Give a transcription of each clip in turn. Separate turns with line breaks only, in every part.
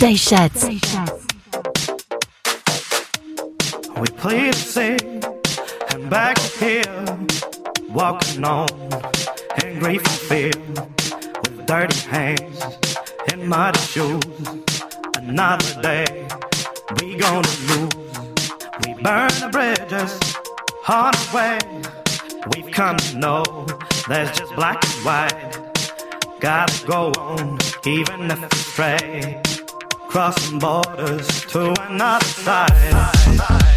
Deichats.
We play it safe and back here, walking on angry grateful fear, with dirty hands and muddy shoes. Another day, we gonna lose. We burn the bridges, hard way. We've come to know there's just black and white. Gotta go on, even if it's stray crossing borders to another side.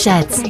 Sets.